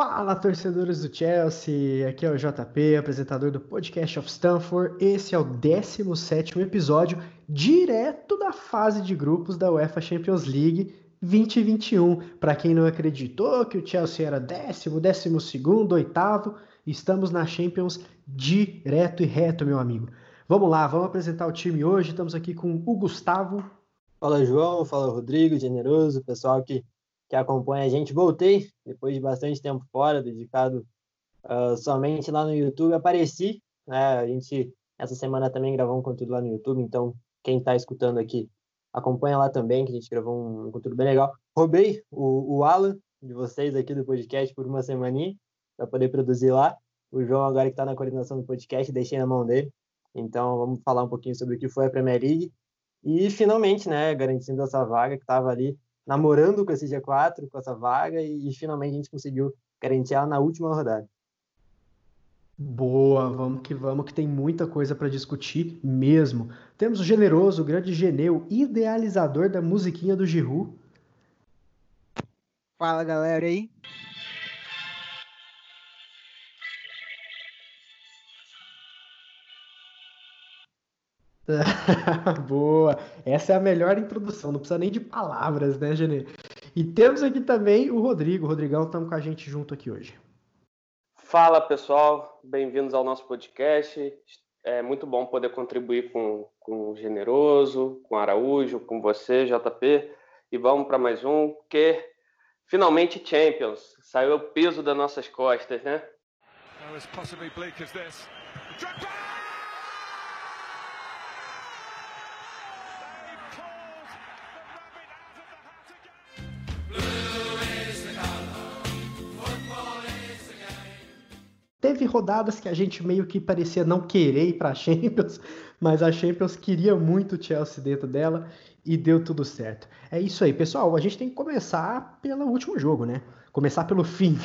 Fala, torcedores do Chelsea! Aqui é o JP, apresentador do Podcast of Stanford. Esse é o 17 episódio, direto da fase de grupos da UEFA Champions League 2021. Para quem não acreditou que o Chelsea era décimo, décimo segundo, oitavo, estamos na Champions direto e reto, meu amigo. Vamos lá, vamos apresentar o time hoje. Estamos aqui com o Gustavo. Fala, João. Fala, Rodrigo, generoso, pessoal que que acompanha a gente. Voltei depois de bastante tempo fora, dedicado uh, somente lá no YouTube. Apareci, né? A gente essa semana também gravou um conteúdo lá no YouTube, então quem está escutando aqui acompanha lá também, que a gente gravou um, conteúdo bem legal. Roubei o, o Alan de vocês aqui do podcast por uma semaninha para poder produzir lá. O João agora que está na coordenação do podcast, deixei na mão dele. Então vamos falar um pouquinho sobre o que foi a Premier League e finalmente, né, garantindo essa vaga que estava ali namorando com esse G4, com essa vaga, e, e finalmente a gente conseguiu garantir ela na última rodada. Boa, vamos que vamos, que tem muita coisa para discutir mesmo. Temos o generoso, o grande Geneu, idealizador da musiquinha do Giru. Fala galera aí, Boa! Essa é a melhor introdução, não precisa nem de palavras, né, Genê? E temos aqui também o Rodrigo. Rodrigão, estamos com a gente junto aqui hoje. Fala, pessoal. Bem-vindos ao nosso podcast. É muito bom poder contribuir com, com o Generoso, com o Araújo, com você, JP. E vamos para mais um, que finalmente Champions. Saiu o peso das nossas costas, né? Teve rodadas que a gente meio que parecia não querer ir para a Champions, mas a Champions queria muito o Chelsea dentro dela e deu tudo certo. É isso aí, pessoal. A gente tem que começar pelo último jogo, né? Começar pelo fim,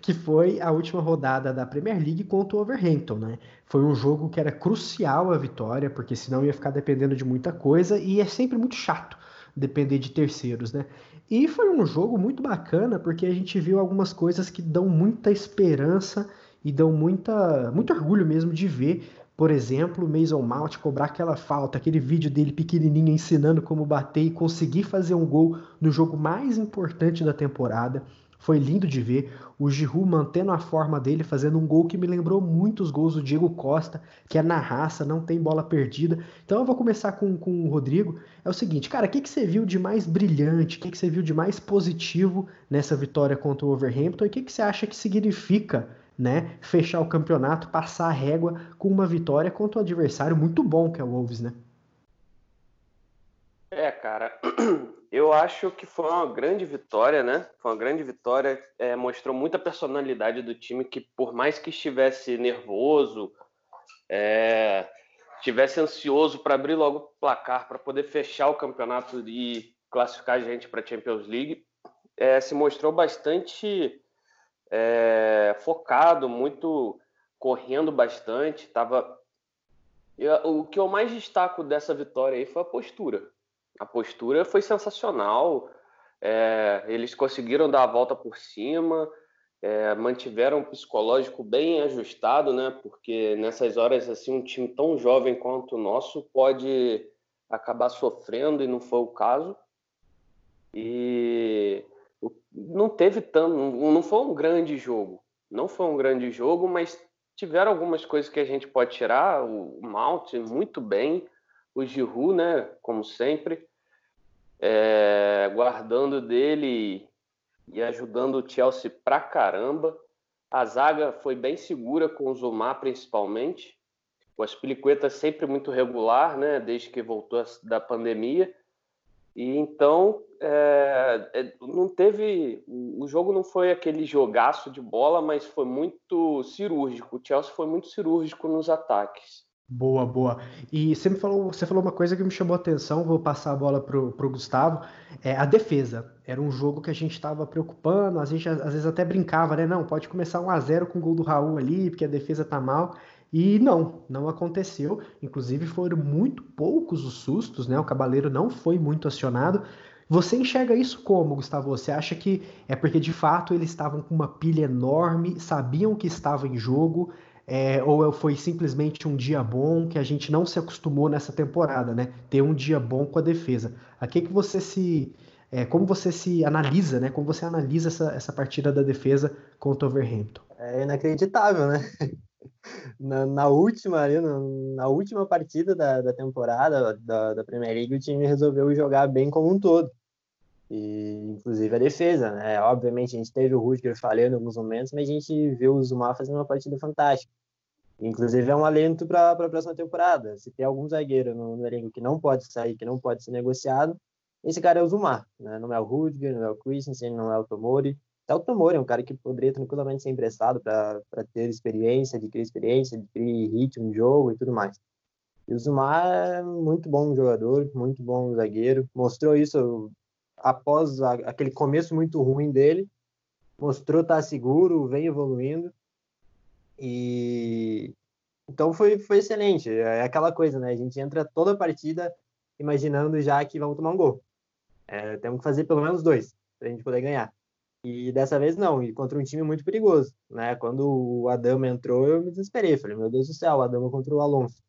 que foi a última rodada da Premier League contra o Overhampton, né? Foi um jogo que era crucial a vitória, porque senão ia ficar dependendo de muita coisa e é sempre muito chato depender de terceiros, né? E foi um jogo muito bacana porque a gente viu algumas coisas que dão muita esperança e dão muita, muito orgulho mesmo de ver, por exemplo, o Mason Mount cobrar aquela falta, aquele vídeo dele pequenininho ensinando como bater e conseguir fazer um gol no jogo mais importante da temporada. Foi lindo de ver o Giroud mantendo a forma dele, fazendo um gol que me lembrou muito os gols do Diego Costa, que é na raça, não tem bola perdida. Então eu vou começar com, com o Rodrigo. É o seguinte, cara, o que, que você viu de mais brilhante, o que, que você viu de mais positivo nessa vitória contra o Overhampton e o que, que você acha que significa né, fechar o campeonato, passar a régua com uma vitória contra um adversário muito bom que é o Wolves, né? É, cara, eu acho que foi uma grande vitória, né? Foi uma grande vitória, é, mostrou muita personalidade do time que, por mais que estivesse nervoso, é, estivesse ansioso para abrir logo o placar, para poder fechar o campeonato e classificar a gente para a Champions League, é, se mostrou bastante é, focado, muito correndo bastante. Tava... o que eu mais destaco dessa vitória aí foi a postura. A postura foi sensacional. É, eles conseguiram dar a volta por cima, é, mantiveram o psicológico bem ajustado, né? Porque nessas horas assim um time tão jovem quanto o nosso pode acabar sofrendo e não foi o caso. E não teve tanto, não foi um grande jogo. Não foi um grande jogo, mas tiveram algumas coisas que a gente pode tirar. O Mount muito bem, o Giroud, né, como sempre, é, guardando dele e ajudando o Chelsea pra caramba. A zaga foi bem segura com o Zumar, principalmente. O Aspilicueta sempre muito regular, né, desde que voltou da pandemia. E então é, não teve. O jogo não foi aquele jogaço de bola, mas foi muito cirúrgico. O Chelsea foi muito cirúrgico nos ataques. Boa, boa. E você me falou, você falou uma coisa que me chamou a atenção, vou passar a bola pro, pro Gustavo. É a defesa. Era um jogo que a gente estava preocupando, a gente às vezes até brincava, né? Não, pode começar 1 a 0 com o gol do Raul ali, porque a defesa tá mal. E não, não aconteceu. Inclusive foram muito poucos os sustos, né? O Cabaleiro não foi muito acionado. Você enxerga isso como, Gustavo? Você acha que é porque de fato eles estavam com uma pilha enorme, sabiam que estava em jogo, é, ou foi simplesmente um dia bom que a gente não se acostumou nessa temporada, né? Ter um dia bom com a defesa. A que, que você se. É, como você se analisa, né? Como você analisa essa, essa partida da defesa contra o Overhampton? É inacreditável, né? Na, na última ali, na, na, última partida da, da temporada da, da Premier League, o time resolveu jogar bem como um todo. E, inclusive a defesa, né? Obviamente a gente teve o Rudiger falhando em alguns momentos, mas a gente viu o Zuma fazendo uma partida fantástica. Inclusive é um alento para a próxima temporada. Se tem algum zagueiro no, no, elenco que não pode sair, que não pode ser negociado, esse cara é o Zuma, né? Não é o Rudiger, não é o Christensen, não é o Tomori. Até o Tomori é um cara que poderia tranquilamente ser emprestado para ter experiência, adquirir experiência, adquirir ritmo de jogo e tudo mais. E o Zuma é muito bom jogador, muito bom zagueiro. Mostrou isso após a, aquele começo muito ruim dele, mostrou estar tá seguro, vem evoluindo. E então foi, foi excelente. É aquela coisa, né? A gente entra toda a partida imaginando já que vamos tomar um gol. É, temos que fazer pelo menos dois para a gente poder ganhar. E dessa vez não, e contra um time muito perigoso, né? Quando o Adama entrou, eu me desesperei, falei, meu Deus do céu, o Adama contra o Alonso.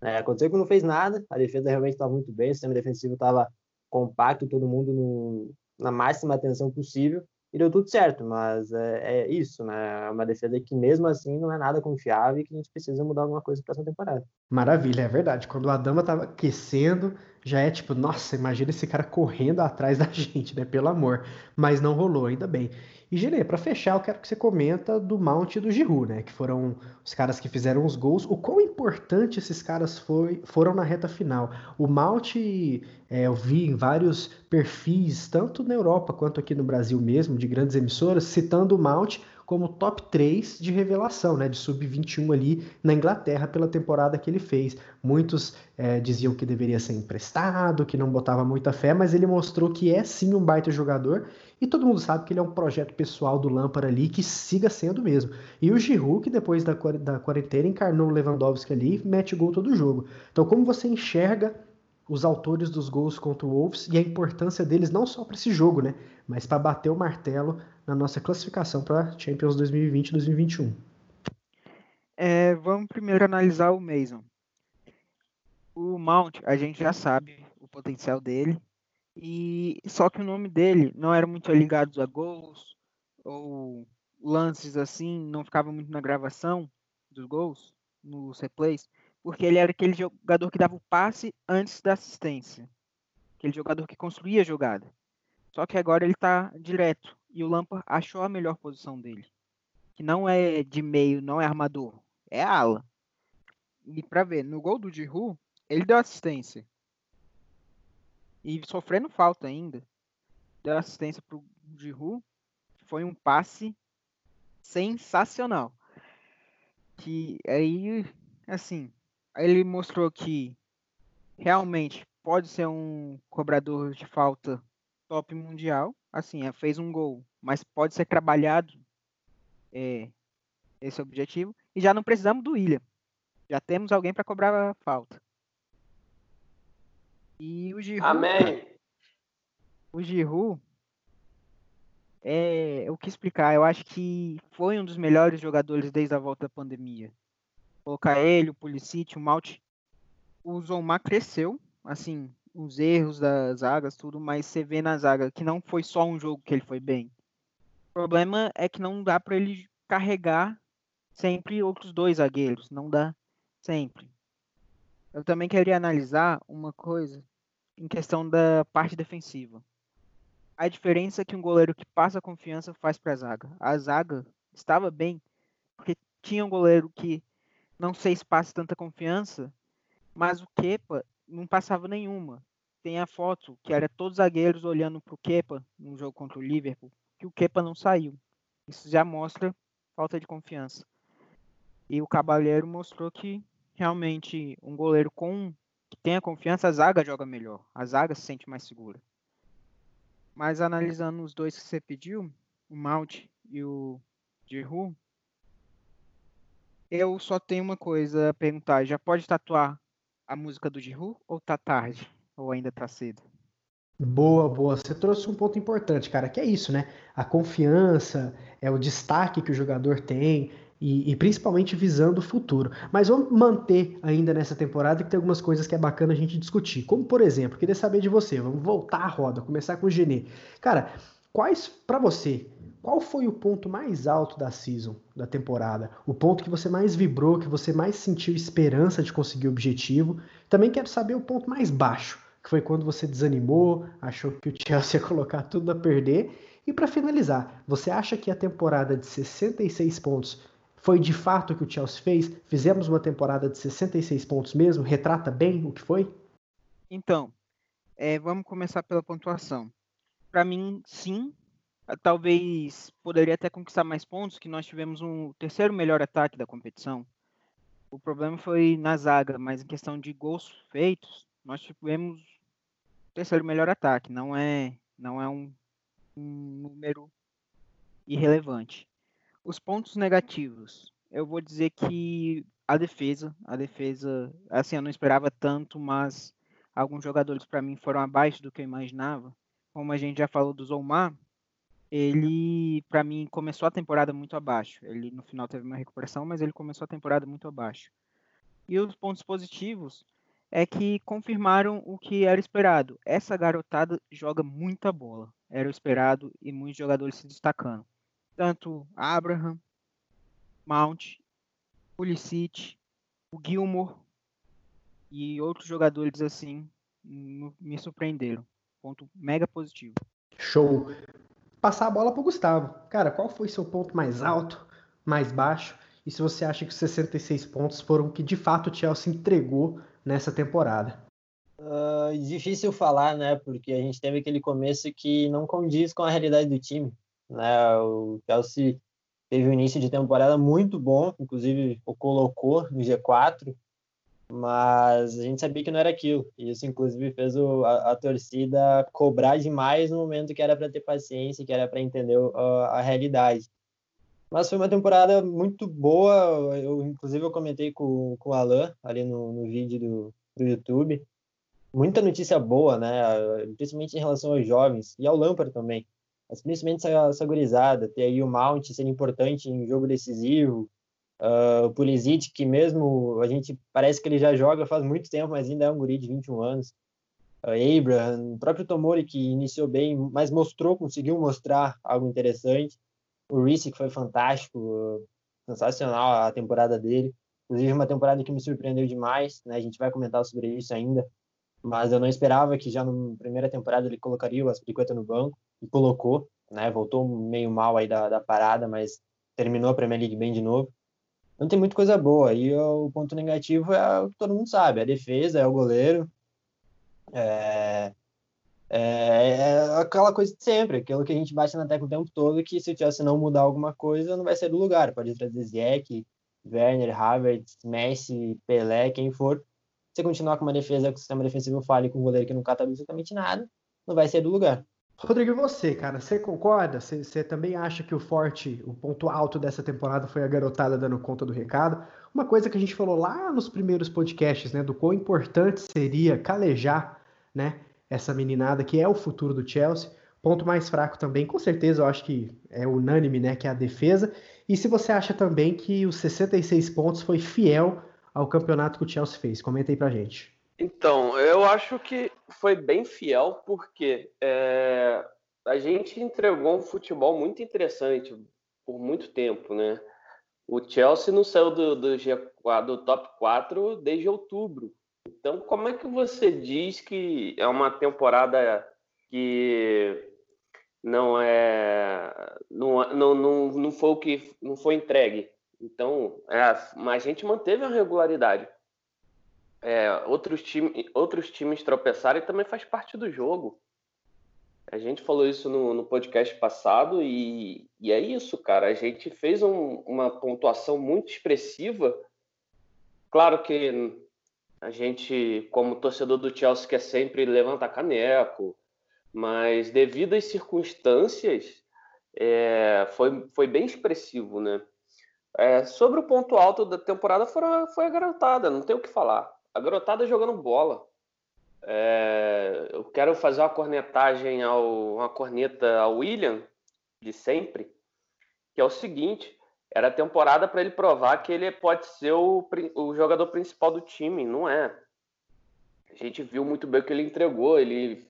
É, aconteceu que não fez nada, a defesa realmente estava muito bem, o sistema defensivo estava compacto, todo mundo no, na máxima atenção possível, e deu tudo certo, mas é, é, isso, né? É uma defesa que mesmo assim não é nada confiável e que a gente precisa mudar alguma coisa para essa temporada. Maravilha, é verdade. Quando o Adama tava aquecendo, já é tipo, nossa, imagina esse cara correndo atrás da gente, né? Pelo amor. Mas não rolou, ainda bem. E Genê, para fechar, eu quero que você comenta do Mount e do Giroud, né? Que foram os caras que fizeram os gols. O quão importante esses caras foi, foram na reta final. O Mount, é, eu vi em vários perfis, tanto na Europa quanto aqui no Brasil mesmo, de grandes emissoras, citando o Mount como top 3 de revelação, né, de sub-21 ali na Inglaterra pela temporada que ele fez. Muitos é, diziam que deveria ser emprestado, que não botava muita fé, mas ele mostrou que é sim um baita jogador e todo mundo sabe que ele é um projeto pessoal do Lampard ali que siga sendo mesmo. E o Giroud, que depois da, da quarentena encarnou o Lewandowski ali, mete gol todo jogo. Então, como você enxerga os autores dos gols contra o Wolves e a importância deles não só para esse jogo, né, mas para bater o martelo na nossa classificação para Champions 2020 2021. É, vamos primeiro analisar o Mason. O Mount, a gente já sabe o potencial dele, e só que o nome dele não era muito ligado a gols ou lances assim, não ficava muito na gravação dos gols, nos replays, porque ele era aquele jogador que dava o passe antes da assistência. Aquele jogador que construía a jogada. Só que agora ele está direto e o Lampard achou a melhor posição dele, que não é de meio, não é armador, é ala. E para ver, no gol do Giroud, ele deu assistência. E sofrendo falta ainda. Deu assistência pro Giroud. Foi um passe sensacional. Que aí, assim, ele mostrou que realmente pode ser um cobrador de falta top mundial assim, é, fez um gol, mas pode ser trabalhado é, esse objetivo. E já não precisamos do William. Já temos alguém para cobrar a falta. E o Giroud. Amém. O Giroud. É, o que explicar? Eu acho que foi um dos melhores jogadores desde a volta da pandemia. Colocar ele, o Pulisic, o Malte. O Zomar cresceu, assim, os erros das zagas, tudo, mas você vê na zaga que não foi só um jogo que ele foi bem. O problema é que não dá para ele carregar sempre outros dois zagueiros, não dá sempre. Eu também queria analisar uma coisa em questão da parte defensiva. A diferença que um goleiro que passa confiança faz para a zaga. A zaga estava bem porque tinha um goleiro que não sei se passa tanta confiança, mas o Kepa não passava nenhuma. Tem a foto que era todos zagueiros olhando para o Kepa no jogo contra o Liverpool, que o Kepa não saiu. Isso já mostra falta de confiança. E o Cabaleiro mostrou que realmente um goleiro com que tenha confiança, a zaga joga melhor. A zaga se sente mais segura. Mas analisando os dois que você pediu, o Malt e o Giroud, eu só tenho uma coisa a perguntar. Já pode tatuar a música do Giroud ou tá tarde? Ou ainda tá cedo? Boa, boa. Você trouxe um ponto importante, cara, que é isso, né? A confiança, é o destaque que o jogador tem, e, e, principalmente visando o futuro. Mas vamos manter ainda nessa temporada que tem algumas coisas que é bacana a gente discutir. Como, por exemplo, queria saber de você, vamos voltar à roda, começar com o Genê. Cara, quais, para você, qual foi o ponto mais alto da season, da temporada? O ponto que você mais vibrou, que você mais sentiu esperança de conseguir o objetivo? Também quero saber o ponto mais baixo, que foi quando você desanimou, achou que o Chelsea ia colocar tudo a perder. E para finalizar, você acha que a temporada de 66 pontos foi de fato o que o Chelsea fez? Fizemos uma temporada de 66 pontos mesmo? Retrata bem o que foi? Então, é, vamos começar pela pontuação. Para mim, sim. Talvez poderia até conquistar mais pontos, que nós tivemos um terceiro melhor ataque da competição. O problema foi na zaga, mas em questão de gols feitos, nós tivemos o terceiro melhor ataque. Não é, não é um, um número irrelevante. Os pontos negativos, eu vou dizer que a defesa, a defesa, assim, eu não esperava tanto, mas alguns jogadores para mim foram abaixo do que eu imaginava. Como a gente já falou do Zoumar, ele para mim começou a temporada muito abaixo. Ele no final teve uma recuperação, mas ele começou a temporada muito abaixo. E os pontos positivos é que confirmaram o que era esperado. Essa garotada joga muita bola. Era o esperado e muitos jogadores se destacando tanto Abraham, Mount, Pulisic, o Gilmore e outros jogadores assim me surpreenderam. Ponto mega positivo. Show. Passar a bola para o Gustavo. Cara, qual foi seu ponto mais alto, mais baixo? E se você acha que os 66 pontos foram o que de fato o Chelsea entregou nessa temporada? Uh, difícil falar, né? Porque a gente teve aquele começo que não condiz com a realidade do time. Né? O Chelsea teve um início de temporada muito bom, inclusive o colocou no G4, mas a gente sabia que não era aquilo. E isso, inclusive, fez o, a, a, torcida cobrar demais no momento que era para ter paciência, que era para entender a, realidade. Mas foi uma temporada muito boa. Eu, inclusive, eu comentei com, com o Alan ali no, no vídeo do, do YouTube. Muita notícia boa, né? Principalmente em relação aos jovens e ao Lampard também mas principalmente essa, essa gurizada, ter aí o Mount sendo importante em jogo decisivo, uh, o Pulisic, que mesmo a gente parece que ele já joga faz muito tempo, mas ainda é um guri de 21 anos, uh, Abraham, o próprio Tomori, que iniciou bem, mas mostrou, conseguiu mostrar algo interessante, o Reese, que foi fantástico, sensacional a temporada dele, inclusive uma temporada que me surpreendeu demais, né? a gente vai comentar sobre isso ainda, mas eu não esperava que já na primeira temporada ele colocaria o Aspiricueta no banco, e colocou, né? Voltou meio mal aí da, da parada, mas terminou a Premier League bem de novo. Não tem muita coisa boa. E o ponto negativo é o que todo mundo sabe: a defesa, é o goleiro. É, é, é, aquela coisa de sempre, aquilo que a gente bate na tecla o tempo todo, que se o Chelsea não mudar alguma coisa, não vai ser do lugar. Pode trazer Ziyech, Werner, Havertz, Messi, Pelé, quem for. Se continuar com uma defesa com o sistema defensivo falha e com um goleiro que não cata absolutamente nada, não vai ser do lugar. Rodrigo, você, cara, você concorda? Você, você, também acha que o forte, o ponto alto dessa temporada foi a garotada dando conta do recado? Uma coisa que a gente falou lá nos primeiros podcasts, né, do quão importante seria calejar, né, essa meninada que é o futuro do Chelsea. Ponto mais fraco também, com certeza, eu acho que é unânime, né, que é a defesa. E se você acha também que os 66 pontos foi fiel ao campeonato que o Chelsea fez, comenta aí pra gente. Então, eu acho que foi bem fiel, porque é, a gente entregou um futebol muito interessante por muito tempo, né? O Chelsea não saiu do, do, G4, do top 4 desde outubro. Então, como é que você diz que é uma temporada que não é não, não, não, não foi o que não foi entregue? Então, é, a gente manteve a regularidade é, outros, time, outros times tropeçarem também faz parte do jogo. A gente falou isso no, no podcast passado e, e, é isso, cara. A gente fez um, uma pontuação muito expressiva. Claro que a gente, como torcedor do Chelsea, quer sempre levantar caneco, mas devido às circunstâncias, é, foi, foi bem expressivo, né? É, sobre o ponto alto da temporada foi, foi a não tem o que falar a garotada jogando bola. É, eu quero fazer uma cornetagem ao uma corneta ao William de sempre, que é o seguinte: era temporada para ele provar que ele pode ser o, o jogador principal do time, não é? A gente viu muito bem o que ele entregou. Ele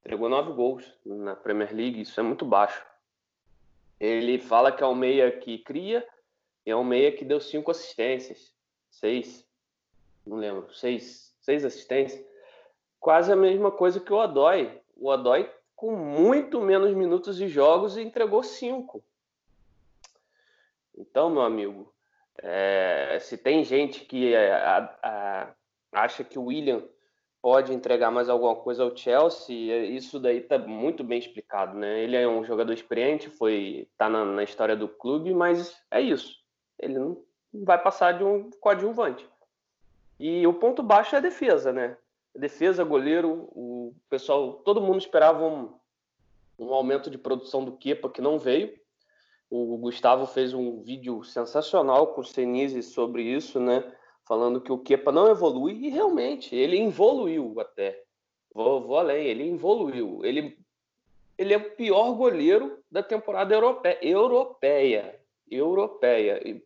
entregou nove gols na Premier League, isso é muito baixo. Ele fala que é um meia que cria e é um meia que deu cinco assistências, seis, não lembro, seis, seis assistências. Quase a mesma coisa que o Odói. O Odói com muito menos minutos de jogos entregou cinco. Então, meu amigo, é, se tem gente que é, a, a, acha que o William pode entregar mais alguma coisa ao Chelsea, é, isso daí está muito bem explicado, né? Ele é um jogador experiente, foi tá na, na, história do clube, mas é isso. Ele não vai passar de um coadjuvante. E o ponto baixo é a defesa, né? defesa, goleiro, o pessoal, todo mundo esperava um, um aumento de produção do Kepa que não veio. O Gustavo fez um vídeo sensacional com o Senise sobre isso, né? Falando que o Kepa não evolui e realmente ele evoluiu até. Vou, vou além, ele evoluiu. Ele, ele é o pior goleiro da temporada europeia. Europeia. europeia. E,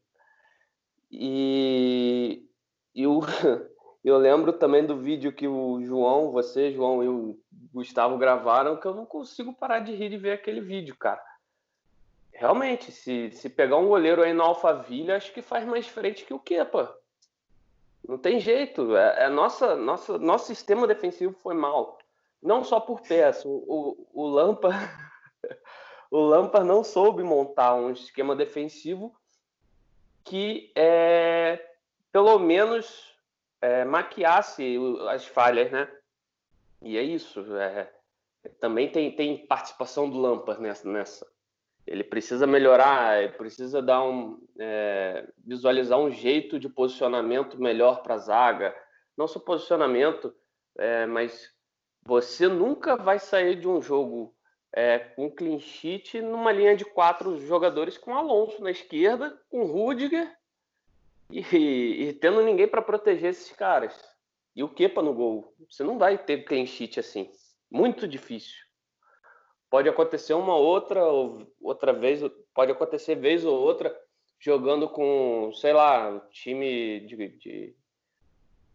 e, e eu lembro também do vídeo que o João, você, João e o Gustavo gravaram, que eu não consigo parar de rir de ver aquele vídeo, cara realmente, se, se pegar um goleiro aí no Alphaville, acho que faz mais frente que o Kepa. Não tem jeito. É, é nossa, nossa, nosso sistema defensivo foi mal. Não só por peça. O, o, o Lampard, o Lampard não soube montar um esquema defensivo que é, pelo menos é, maquiasse as falhas, né? E é isso. É, também tem, tem participação do Lampard nessa, nessa. Ele precisa melhorar, ele precisa dar um, é, visualizar um jeito de posicionamento melhor para a zaga. Não só posicionamento, é, mas você nunca vai sair de um jogo é, com clean sheet numa linha de quatro jogadores com Alonso na esquerda, com Rudiger e, e tendo ninguém para proteger esses caras. E o Kepa no gol. Você não vai ter clean sheet assim. Muito difícil pode acontecer uma outra outra vez, pode acontecer vez ou outra jogando com, sei lá, time de, de,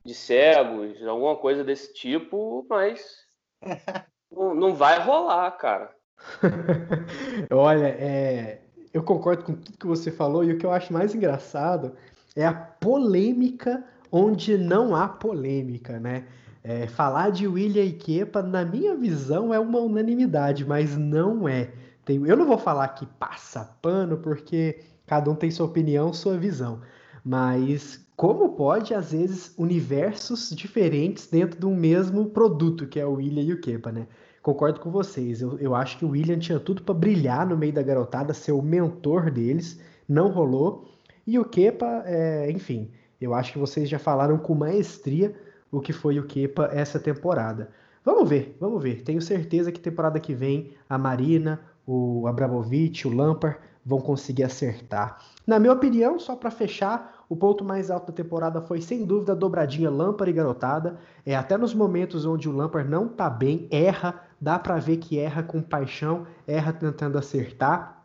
de cegos, alguma coisa desse tipo, mas não, não vai rolar, cara. Olha, é, eu concordo com tudo que você falou e o que eu acho mais engraçado é a polêmica onde não há polêmica, né? É, falar de William e Kepa, na minha visão, é uma unanimidade, mas não é. Tem, eu não vou falar que passa pano, porque cada um tem sua opinião, sua visão. Mas como pode, às vezes, universos diferentes dentro de um mesmo produto, que é o William e o Kepa, né? Concordo com vocês. Eu, eu acho que o William tinha tudo para brilhar no meio da garotada, ser o mentor deles. Não rolou. E o Kepa, é, enfim, eu acho que vocês já falaram com maestria o que foi o Kepa essa temporada. Vamos ver, vamos ver. Tenho certeza que temporada que vem a Marina, o Abramovich, o Lampard vão conseguir acertar. Na minha opinião, só para fechar, o ponto mais alto da temporada foi sem dúvida a dobradinha Lampard e garotada. É até nos momentos onde o Lampard não tá bem, erra, dá para ver que erra com paixão, erra tentando acertar,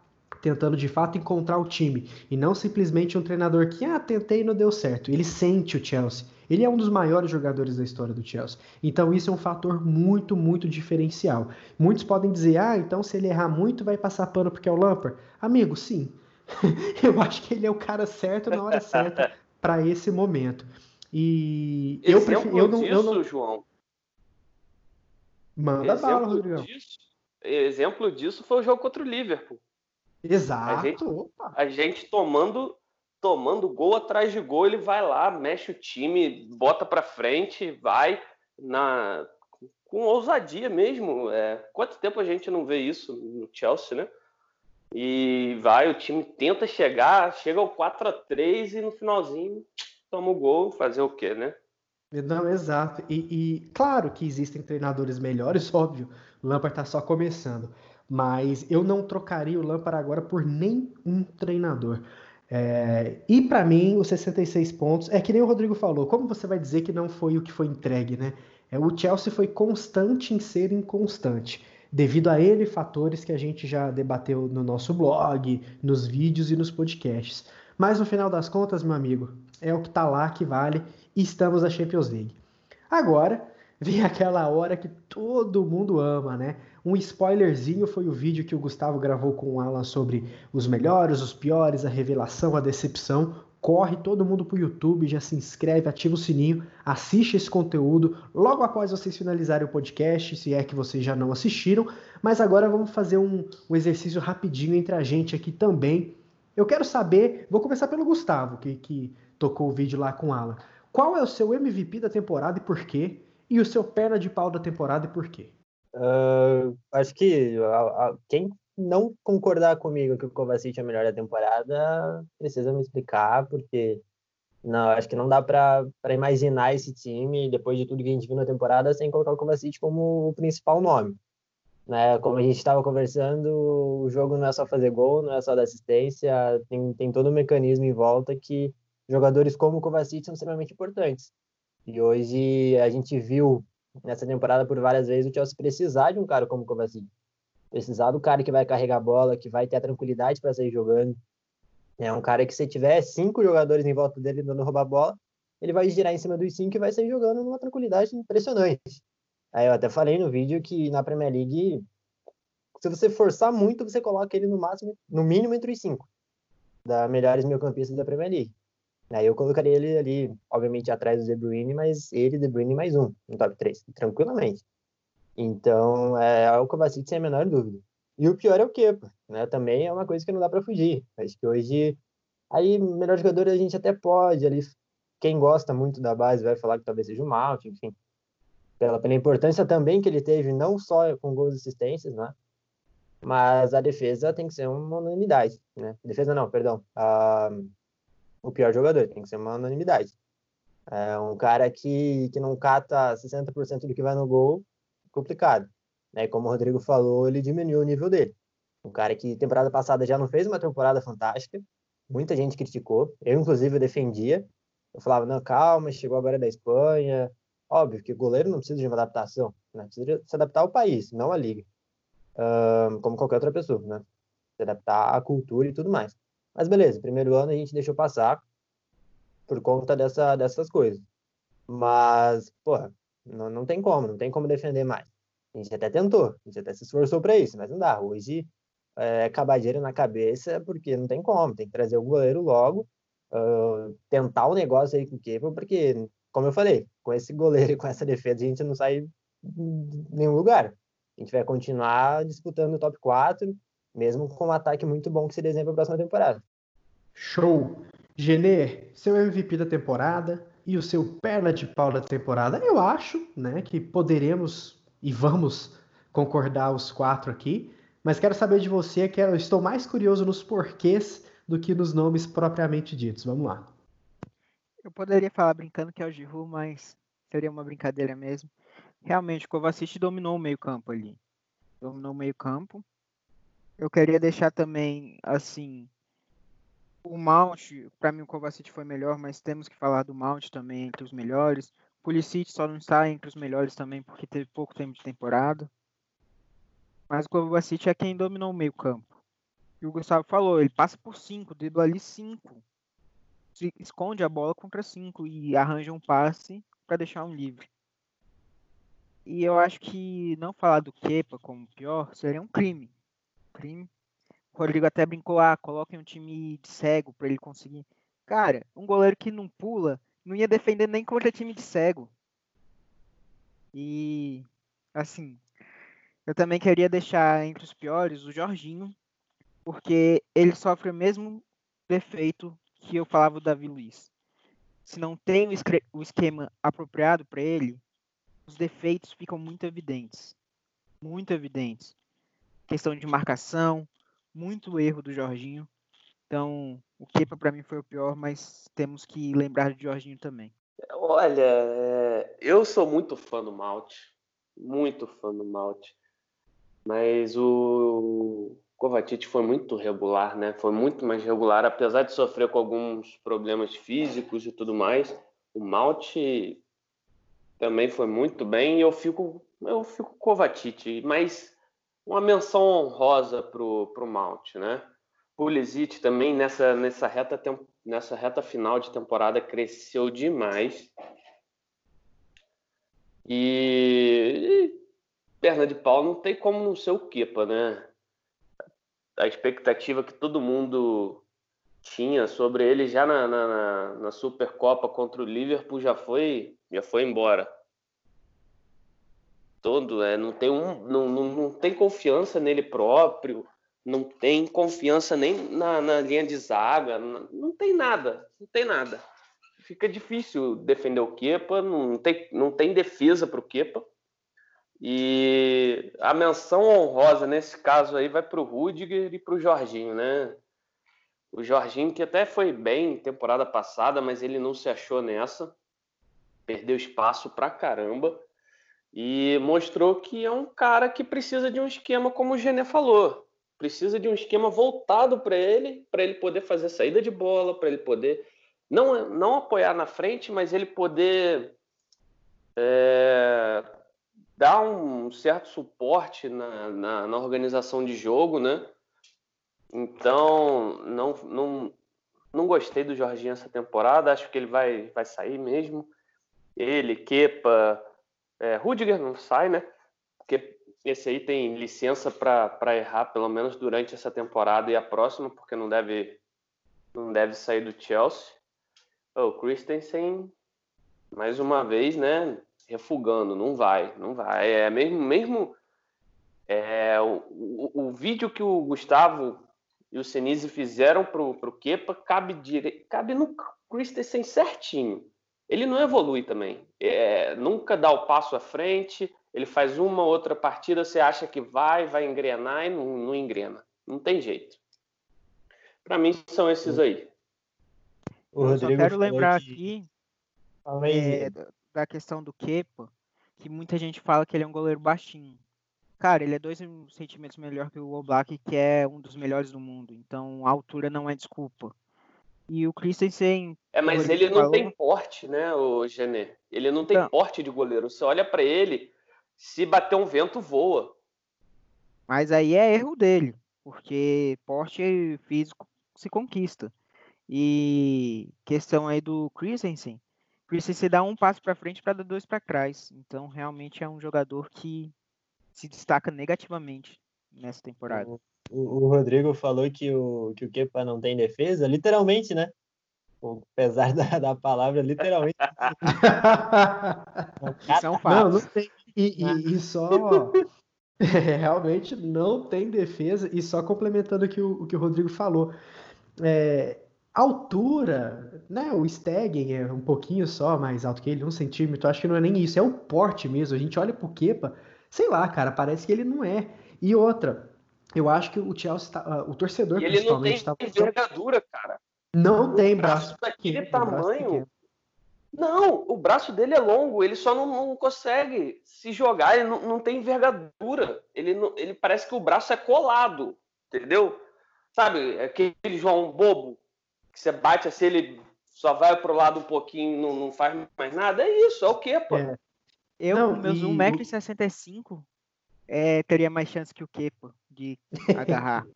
tentando de fato encontrar o time e não simplesmente um treinador que ah, tentei e não deu certo. Ele sente o Chelsea. Ele é um dos maiores jogadores da história do Chelsea. Então isso é um fator muito, muito diferencial. Muitos podem dizer, ah, então se ele errar muito vai passar pano porque é o Lampard. Amigo, sim. eu acho que ele é o cara certo na hora certa para esse momento. E eu prefiro, eu não, disso, eu não... João. Manda exemplo bala, Rodrigo. Disso, exemplo disso foi o jogo contra o Liverpool. Exato. A gente, a gente tomando tomando gol atrás de gol, ele vai lá, mexe o time, bota para frente, vai na com ousadia mesmo. É, quanto tempo a gente não vê isso no Chelsea, né? E vai, o time tenta chegar, chega ao 4 a 3 e no finalzinho toma o gol, fazer o quê, né? Não, exato. E, e claro que existem treinadores melhores, óbvio. O Lampard está só começando. Mas eu não trocaria o Lampard agora por nenhum treinador. É, e para mim, os 66 pontos, é que nem o Rodrigo falou, como você vai dizer que não foi o que foi entregue, né? É, o Chelsea foi constante em ser inconstante, devido a ele fatores que a gente já debateu no nosso blog, nos vídeos e nos podcasts. Mas no final das contas, meu amigo, é o que tá lá que vale e estamos na Champions League. Agora, vem aquela hora que todo mundo ama, né? Um spoilerzinho foi o vídeo que o Gustavo gravou com o Alan sobre os melhores, os piores, a revelação, a decepção. Corre todo mundo pro YouTube, já se inscreve, ativa o sininho, assiste esse conteúdo logo após vocês finalizarem o podcast, se é que vocês já não assistiram. Mas agora vamos fazer um, um exercício rapidinho entre a gente aqui também. Eu quero saber, vou começar pelo Gustavo, que, que tocou o vídeo lá com o Alan. Qual é o seu MVP da temporada e por quê? E o seu perna de pau da temporada e por quê? Uh, acho que quem não concordar comigo que o Kovacic é melhor da temporada precisa me explicar, porque não, acho que não dá para imaginar esse time, depois de tudo que a gente viu na temporada, sem colocar o Kovacic como o principal nome. Né? Como a gente estava conversando, o jogo não é só fazer gol, não é só dar assistência, tem, tem todo um mecanismo em volta que jogadores como o Kovacic são extremamente importantes. E hoje a gente viu nessa temporada por várias vezes o Chelsea precisar de um cara como o Kovacic. Precisar do cara que vai carregar a bola, que vai ter a tranquilidade para sair jogando. É um cara que se tiver cinco jogadores em volta dele dando roubar a bola, ele vai girar em cima dos cinco e vai sair jogando numa tranquilidade impressionante. Aí eu até falei no vídeo que na Premier League, se você forçar muito, você coloca ele no máximo, no mínimo entre os cinco da melhores meio-campistas da Premier League. Aí eu colocaria ele ali, obviamente, atrás do De Bruyne, mas ele, De Bruyne, mais um, no top 3, tranquilamente. Então, é algo que eu Kovacic sem a menor dúvida. E o pior é o Kepa, né? Também é uma coisa que não dá para fugir. Acho que hoje, aí, melhor jogador a gente até pode, ali, quem gosta muito da base vai falar que talvez seja o Malt, enfim. Pela, pela importância também que ele teve, não só com gols e assistências, né? Mas a defesa tem que ser uma unanimidade, né? Defesa não, perdão. A, o pior jogador, tem que ser uma unanimidade. É um cara que, que não cata 60% do que vai no gol, complicado. Né? Como o Rodrigo falou, ele diminuiu o nível dele. Um cara que temporada passada já não fez uma temporada fantástica, muita gente criticou, eu inclusive defendia. Eu falava, não, calma, chegou agora da Espanha. Óbvio que goleiro não precisa de uma adaptação, né? precisa se adaptar ao país, não à liga. Um, como qualquer outra pessoa, né? Se adaptar à cultura e tudo mais. Mas beleza, primeiro ano a gente deixou passar por conta dessa, dessas coisas. Mas, porra, não, não tem como, não tem como defender mais. A gente até tentou, a gente até se esforçou para isso, mas não dá. Hoje é acabadeira na cabeça, porque não tem como, tem que trazer o goleiro logo, uh, tentar o negócio aí com o Kepa, porque, como eu falei, com esse goleiro e com essa defesa a gente não sai em nenhum lugar. A gente vai continuar disputando o top 4, mesmo com um ataque muito bom que se desenha para a próxima temporada. Show! Genê, seu MVP da temporada e o seu perna de pau da temporada, eu acho né, que poderemos e vamos concordar os quatro aqui, mas quero saber de você, que eu estou mais curioso nos porquês do que nos nomes propriamente ditos. Vamos lá. Eu poderia falar brincando que é o Giroud, mas seria uma brincadeira mesmo. Realmente, o Kovacic dominou o meio campo ali. Dominou o meio campo. Eu queria deixar também, assim, o Mount, para mim o Kovacic foi melhor, mas temos que falar do Mount também entre os melhores. Pulisic só não está entre os melhores também porque teve pouco tempo de temporada. Mas o Kovacic é quem dominou o meio campo. E o Gustavo falou, ele passa por cinco, dribla ali cinco. Esconde a bola contra cinco e arranja um passe para deixar um livre. E eu acho que não falar do Kepa como pior seria um crime crime. O Rodrigo até brincou, ah, coloquem um time de cego para ele conseguir. Cara, um goleiro que não pula não ia defender nem contra time de cego. E assim, eu também queria deixar entre os piores o Jorginho, porque ele sofre o mesmo defeito que eu falava do Davi Luiz. Se não tem o esquema apropriado para ele, os defeitos ficam muito evidentes. Muito evidentes questão de marcação, muito erro do Jorginho. Então, o Kepa para mim foi o pior, mas temos que lembrar de Jorginho também. Olha, é, eu sou muito fã do Malte, muito fã do Malte, mas o Kovacic foi muito regular, né? Foi muito mais regular, apesar de sofrer com alguns problemas físicos e tudo mais. O Malte também foi muito bem. E eu fico, eu fico Kovacic, mas uma menção honrosa pro, pro Mount, né? Pulisic também nessa, nessa, reta, nessa reta final de temporada cresceu demais. E, e perna de pau não tem como não ser o Kepa, né? A expectativa que todo mundo tinha sobre ele já na, na, na Supercopa contra o Liverpool já foi, já foi embora. Todo, é, não, tem um, não, não, não tem confiança nele próprio, não tem confiança nem na, na linha de zaga, não, não, tem nada, não tem nada. Fica difícil defender o Kepa, não tem, não tem defesa para o Kepa. E a menção honrosa nesse caso aí vai para o Rudiger e para o Jorginho, né? O Jorginho, que até foi bem temporada passada, mas ele não se achou nessa. Perdeu espaço pra caramba. E mostrou que é um cara que precisa de um esquema, como o Gené falou. Precisa de um esquema voltado para ele, para ele poder fazer saída de bola, para ele poder não, não apoiar na frente, mas ele poder é, dar um certo suporte na, na, na organização de jogo, né? Então, não, não, não gostei do Jorginho essa temporada. Acho que ele vai, vai sair mesmo. Ele, Kepa, é, Rudiger não sai, né? Porque esse aí tem licença para errar, pelo menos durante essa temporada e a próxima, porque não deve, não deve sair do Chelsea. O Christensen, mais uma vez, né? Refugando, não vai, não vai. É mesmo, mesmo é, o, o, o vídeo que o Gustavo e o Senise fizeram pro, pro Kepa, cabe, dire... cabe no Christensen certinho. Ele não evolui também. É, nunca dá o passo à frente, ele faz uma outra partida, você acha que vai, vai engrenar e não, não engrena. Não tem jeito. Para mim são esses aí. O Eu só quero lembrar que... aqui é, da questão do Kepa, que muita gente fala que ele é um goleiro baixinho. Cara, ele é dois centímetros melhor que o Oblak, que é um dos melhores do mundo. Então, a altura não é desculpa. E o Christensen... É, mas ele não falou... tem porte, né, o Gené? Ele não tem não. porte de goleiro. Você olha para ele, se bater um vento, voa. Mas aí é erro dele, porque porte físico se conquista. E questão aí do Christensen, Christensen dá um passo para frente para dar dois para trás. Então, realmente é um jogador que se destaca negativamente nessa temporada. O, o, Rodrigo falou que o, que o Kepa não tem defesa, literalmente, né? Apesar da, da palavra, literalmente. São fatos. Não, não tem. E, e, e só. É, realmente não tem defesa. E só complementando o que o, o, que o Rodrigo falou. É, altura, né? O Stegen é um pouquinho só mais alto que ele, um centímetro. Acho que não é nem isso, é o porte mesmo. A gente olha pro Kepa. Sei lá, cara, parece que ele não é. E outra, eu acho que o Chelsea, tá, uh, o torcedor e ele não tem tá... envergadura, cara. Não tem braço. braço daquele tamanho. Não, o braço dele é longo, ele só não, não consegue se jogar, ele não, não tem envergadura. Ele, não, ele parece que o braço é colado, entendeu? Sabe, aquele João bobo, que você bate assim, ele só vai pro lado um pouquinho, não, não faz mais nada. É isso, é o quê, pô? É. Eu, não, meus e... 1,65m, é, teria mais chance que o Kepa de agarrar.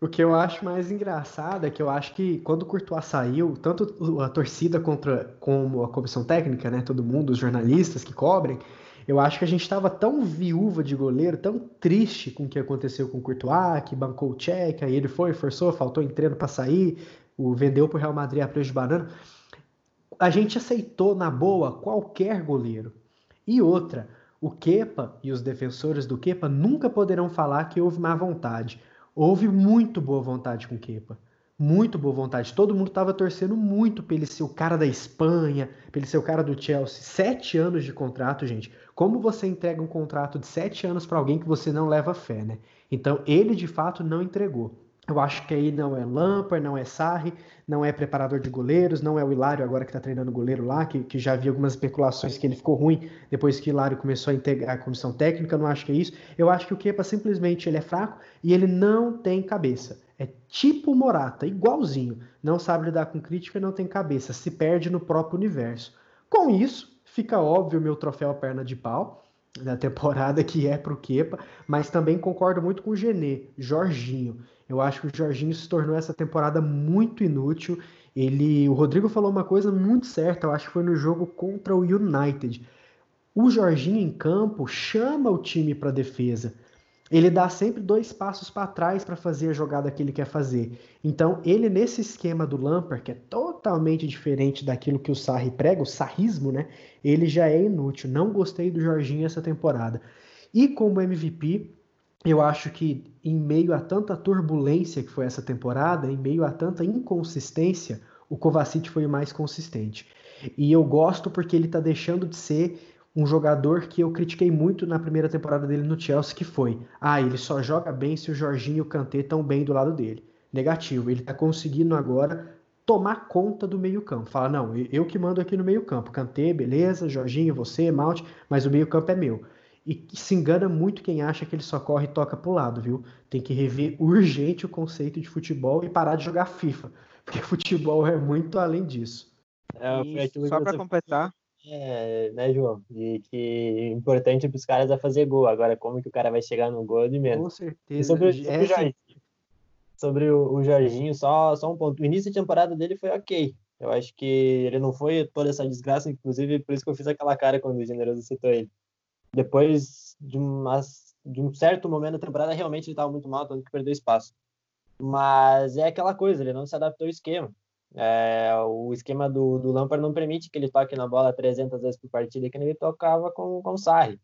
o que eu acho mais engraçado é que eu acho que quando o Courtois saiu, tanto a torcida contra como a comissão técnica, né, todo mundo, os jornalistas que cobrem, eu acho que a gente estava tão viúva de goleiro, tão triste com o que aconteceu com o Courtois, que bancou o check, aí ele foi, forçou, faltou em treino para sair, o vendeu para o Real Madrid a preço de banana. A gente aceitou na boa qualquer goleiro. E outra, o Kepa e os defensores do Kepa nunca poderão falar que houve má vontade. Houve muito boa vontade com o Kepa. Muito boa vontade. Todo mundo estava torcendo muito para ele ser o cara da Espanha, para ele ser o cara do Chelsea. Sete anos de contrato, gente. Como você entrega um contrato de sete anos para alguém que você não leva fé, né? Então ele de fato não entregou. Eu acho que aí não é Lampard, não é Sarri, não é preparador de goleiros, não é o Hilário agora que está treinando goleiro lá, que, que já vi algumas especulações que ele ficou ruim depois que o Hilário começou a integrar a comissão técnica, não acho que é isso. Eu acho que o Kepa simplesmente ele é fraco e ele não tem cabeça. É tipo Morata, igualzinho. Não sabe lidar com crítica, não tem cabeça, se perde no próprio universo. Com isso, Fica óbvio meu troféu perna de pau da temporada que é para o Kepa, mas também concordo muito com o Genê, Jorginho. Eu acho que o Jorginho se tornou essa temporada muito inútil. Ele, o Rodrigo falou uma coisa muito certa, eu acho que foi no jogo contra o United. O Jorginho em campo chama o time para defesa ele dá sempre dois passos para trás para fazer a jogada que ele quer fazer. Então, ele nesse esquema do Lampard, que é totalmente diferente daquilo que o Sarri prega, o sarrismo, né? Ele já é inútil. Não gostei do Jorginho essa temporada. E como MVP, eu acho que em meio a tanta turbulência que foi essa temporada, em meio a tanta inconsistência, o Kovacic foi o mais consistente. E eu gosto porque ele está deixando de ser um jogador que eu critiquei muito na primeira temporada dele no Chelsea, que foi: ah, ele só joga bem se o Jorginho e o Kanté estão bem do lado dele. Negativo, ele está conseguindo agora tomar conta do meio-campo. Fala: não, eu que mando aqui no meio-campo. Kanté, beleza, Jorginho, você, Malte, mas o meio-campo é meu. E se engana muito quem acha que ele só corre e toca pro lado, viu? Tem que rever urgente o conceito de futebol e parar de jogar FIFA, porque futebol é muito além disso. É, só para completar, é, né, João? E que importante para os caras é fazer gol. Agora, como que o cara vai chegar no gol de menos? Com certeza. sobre, sobre, o Jorginho, sobre o, o Jorginho, só, só um ponto. O início de temporada dele foi ok. Eu acho que ele não foi toda essa desgraça, inclusive por isso que eu fiz aquela cara quando o Generoso citou ele. Depois de, umas, de um certo momento da temporada, realmente ele estava muito mal, tanto que perdeu espaço. Mas é aquela coisa, ele não se adaptou ao esquema. É, o esquema do, do Lampard não permite que ele toque na bola 300 vezes por partida, que ele tocava com, com o Sarri.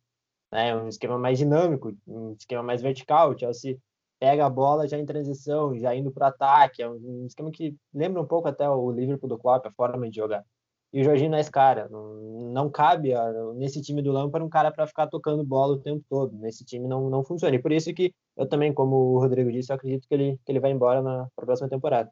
Né? Um esquema mais dinâmico, um esquema mais vertical. O Chelsea pega a bola já em transição, já indo para ataque. É um, esquema que lembra um pouco até o Liverpool do Klopp, a forma de jogar. E o Jorginho não é esse cara. Não, não cabe a, nesse time do Lampard um cara para ficar tocando bola o tempo todo. Nesse time não, não funciona. E por isso que eu também, como o Rodrigo disse, acredito que ele, que ele vai embora na próxima temporada.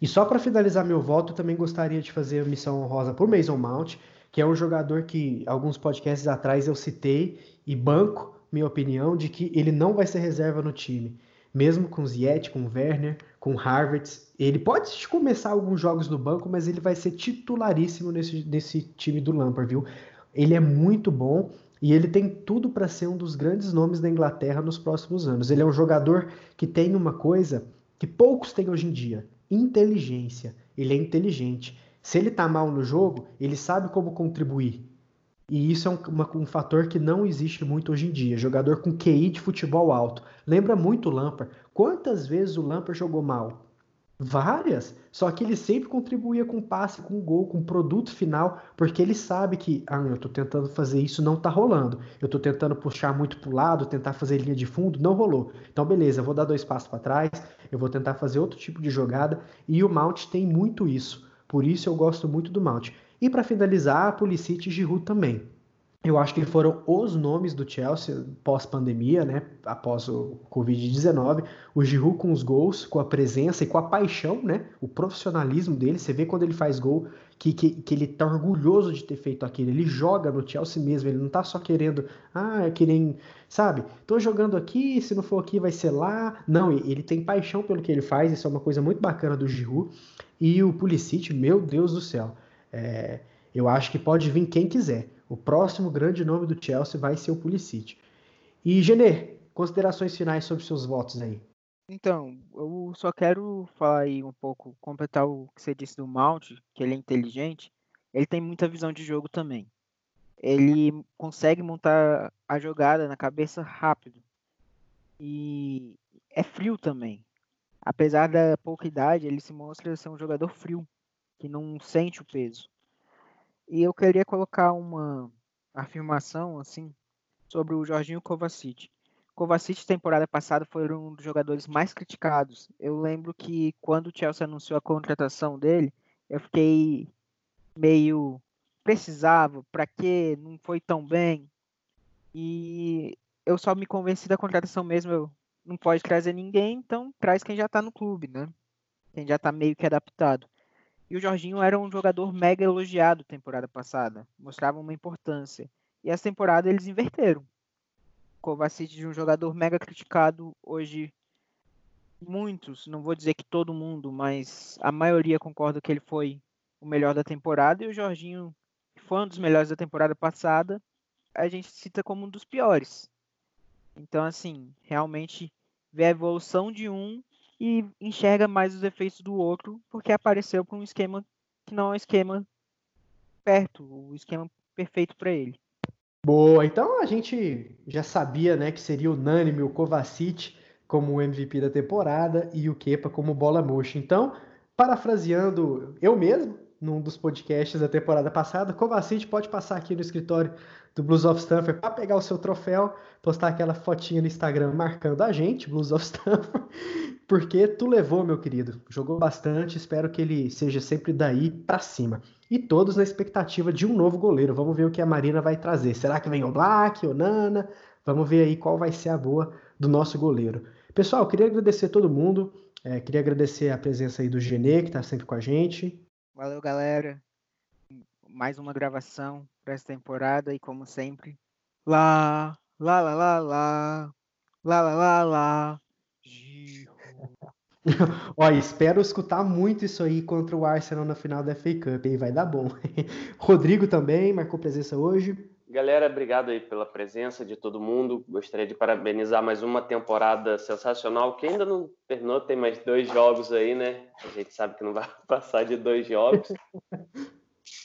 E só para finalizar meu voto, também gostaria de fazer a missão honrosa por Mason Mount, que é um jogador que alguns podcasts atrás eu citei e banco minha opinião de que ele não vai ser reserva no time. Mesmo com Ziet, com Werner, com Harvard, ele pode começar alguns jogos no banco, mas ele vai ser titularíssimo nesse, nesse time do Lampard, viu? Ele é muito bom e ele tem tudo para ser um dos grandes nomes da Inglaterra nos próximos anos. Ele é um jogador que tem uma coisa que poucos têm hoje em dia, inteligência. Ele é inteligente. Se ele tá mal no jogo, ele sabe como contribuir. E isso é um, uma, um fator que não existe muito hoje em dia. Jogador com QI de futebol alto. Lembra muito o Lampard. Quantas vezes o Lampard jogou mal? Várias. Só que ele sempre contribuía com passe, com gol, com produto final, porque ele sabe que, ah, eu tô tentando fazer isso, não tá rolando. Eu tô tentando puxar muito pro lado, tentar fazer linha de fundo, não rolou. Então, beleza, eu vou dar dois passos para trás, eu vou tentar fazer outro tipo de jogada, e o Mount tem muito isso. Por isso eu gosto muito do Mount. E para finalizar, Pulisic e Giroud também. Eu acho que foram os nomes do Chelsea pós-pandemia, né? Após o Covid-19. O Giroud com os gols, com a presença e com a paixão, né? O profissionalismo dele. Você vê quando ele faz gol que, que, que ele tá orgulhoso de ter feito aquilo. Ele joga no Chelsea mesmo. Ele não tá só querendo, ah, é que nem, sabe? Tô jogando aqui, se não for aqui vai ser lá. Não, ele tem paixão pelo que ele faz. Isso é uma coisa muito bacana do Giroud. E o Pulisic, meu Deus do céu. É, eu acho que pode vir quem quiser. O próximo grande nome do Chelsea vai ser o Pulisic. E, Genê, considerações finais sobre seus votos aí. Então, eu só quero falar aí um pouco, completar o que você disse do Mount, que ele é inteligente. Ele tem muita visão de jogo também. Ele consegue montar a jogada na cabeça rápido. E é frio também. Apesar da pouca idade, ele se mostra ser um jogador frio, que não sente o peso. E eu queria colocar uma afirmação assim sobre o Jorginho Kovacic. Kovacic temporada passada foi um dos jogadores mais criticados. Eu lembro que quando o Chelsea anunciou a contratação dele, eu fiquei meio precisava, para quê? Não foi tão bem. E eu só me convenci da contratação mesmo, eu não pode trazer ninguém, então traz quem já está no clube, né? Quem já está meio que adaptado. E o Jorginho era um jogador mega elogiado temporada passada, mostrava uma importância. E essa temporada eles inverteram. Kovacic de um jogador mega criticado, hoje muitos, não vou dizer que todo mundo, mas a maioria concorda que ele foi o melhor da temporada e o Jorginho foi um dos melhores da temporada passada, a gente cita como um dos piores. Então, assim, realmente vê a evolução de um e enxerga mais os efeitos do outro, porque apareceu para um esquema que não é um esquema perto, o esquema perfeito para ele. Boa, então a gente já sabia, né, que seria unânime o Kovacic como o MVP da temporada e o Kepa como bola murcha. Então, parafraseando eu mesmo, num dos podcasts da temporada passada, Kovacic pode passar aqui no escritório do Blues of Stanford para pegar o seu troféu, postar aquela fotinha no Instagram marcando a gente, Blues of Stanford, porque tu levou, meu querido. Jogou bastante, espero que ele seja sempre daí para cima. E todos na expectativa de um novo goleiro. Vamos ver o que a Marina vai trazer. Será que vem o Black, o Nana? Vamos ver aí qual vai ser a boa do nosso goleiro. Pessoal, queria agradecer todo mundo. É, queria agradecer a presença aí do Genê, que está sempre com a gente. Valeu, galera. Mais uma gravação para essa temporada e como sempre, lá, lá, lá, lá, lá, lá, lá, lá, lá, Olha, espero escutar muito isso aí contra o Arsenal na final da FA Cup, aí vai dar bom. Rodrigo também marcou presença hoje. Galera, obrigado aí pela presença de todo mundo. Gostaria de parabenizar mais uma temporada sensacional, que ainda não terminou, tem mais dois jogos aí, né? A gente sabe que não vai passar de dois jogos.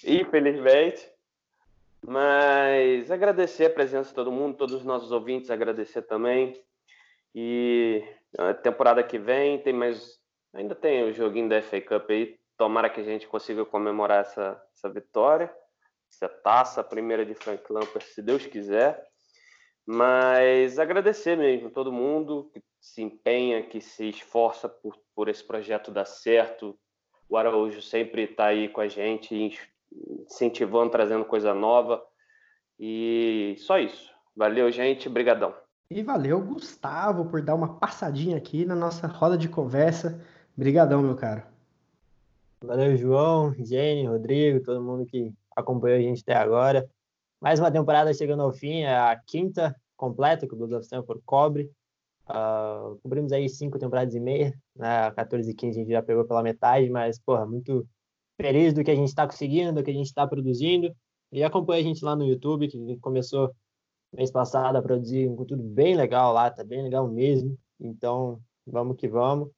Infelizmente. Mas agradecer a presença de todo mundo, todos os nossos ouvintes, agradecer também. E a temporada que vem tem mais. Ainda tem o joguinho da FA Cup aí. Tomara que a gente consiga comemorar essa, essa vitória, essa taça, a primeira de Frank Lampard, se Deus quiser. Mas agradecer mesmo todo mundo que se empenha, que se esforça por, por esse projeto dar certo. O Araújo sempre está aí com a gente, incentivando, trazendo coisa nova. E só isso. Valeu, gente. Brigadão. E valeu, Gustavo, por dar uma passadinha aqui na nossa roda de conversa. Obrigadão, meu caro. Valeu, João, Jenny, Rodrigo, todo mundo que acompanhou a gente até agora. Mais uma temporada chegando ao fim, é a quinta completa que o Blues of Stanford cobre. Uh, cobrimos aí cinco temporadas e meia, né? 14 e 15 a gente já pegou pela metade, mas, porra, muito feliz do que a gente está conseguindo, do que a gente está produzindo. E acompanha a gente lá no YouTube, que começou mês passado a produzir um conteúdo bem legal lá, tá bem legal mesmo. Então, vamos que vamos.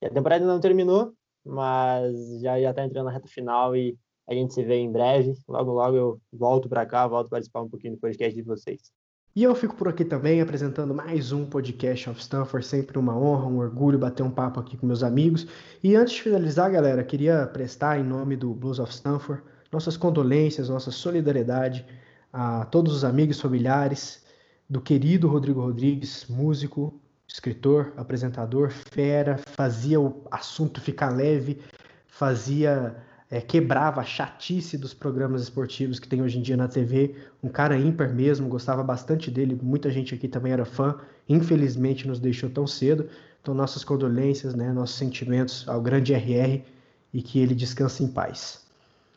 E a temporada ainda não terminou, mas já já tá entrando na reta final e a gente se vê em breve. Logo, logo eu volto para cá, volto participar um pouquinho do podcast de vocês. E eu fico por aqui também apresentando mais um podcast of Stanford, sempre uma honra, um orgulho bater um papo aqui com meus amigos. E antes de finalizar, galera, queria prestar em nome do Blues of Stanford nossas condolências, nossa solidariedade a todos os amigos familiares do querido Rodrigo Rodrigues, músico, escritor, apresentador, fera, fazia o assunto ficar leve, fazia é, quebrava a chatice dos programas esportivos que tem hoje em dia na TV, um cara ímpar mesmo, gostava bastante dele, muita gente aqui também era fã, infelizmente nos deixou tão cedo, então nossas condolências, né, nossos sentimentos ao grande RR e que ele descanse em paz.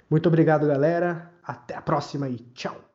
Muito obrigado, galera, até a próxima e tchau!